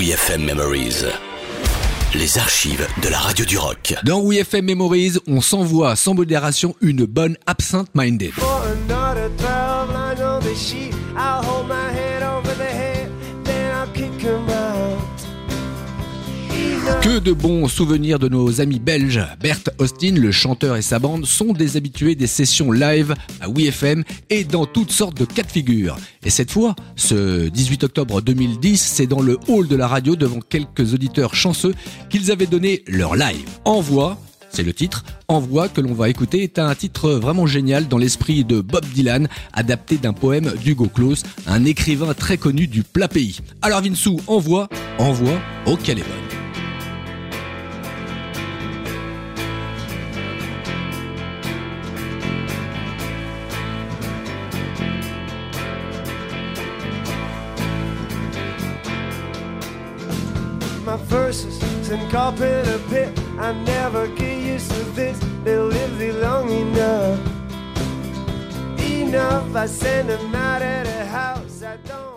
WeFM Memories. Les archives de la radio du rock. Dans WeFM Memories, on s'envoie sans modération une bonne Absent Minded. For Que de bons souvenirs de nos amis belges. Bert Austin, le chanteur et sa bande sont des habitués des sessions live à WeFM et dans toutes sortes de cas de figure. Et cette fois, ce 18 octobre 2010, c'est dans le hall de la radio devant quelques auditeurs chanceux qu'ils avaient donné leur live. Envoi, c'est le titre. Envoi que l'on va écouter est un titre vraiment génial dans l'esprit de Bob Dylan, adapté d'un poème d'Hugo Claus, un écrivain très connu du plat pays. Alors Vinsou, envoie, envoie, oh qu'elle est bonne. My verses send carpet a pit. I never get used to this. They'll live thee long enough. Enough, I send them out at a house I don't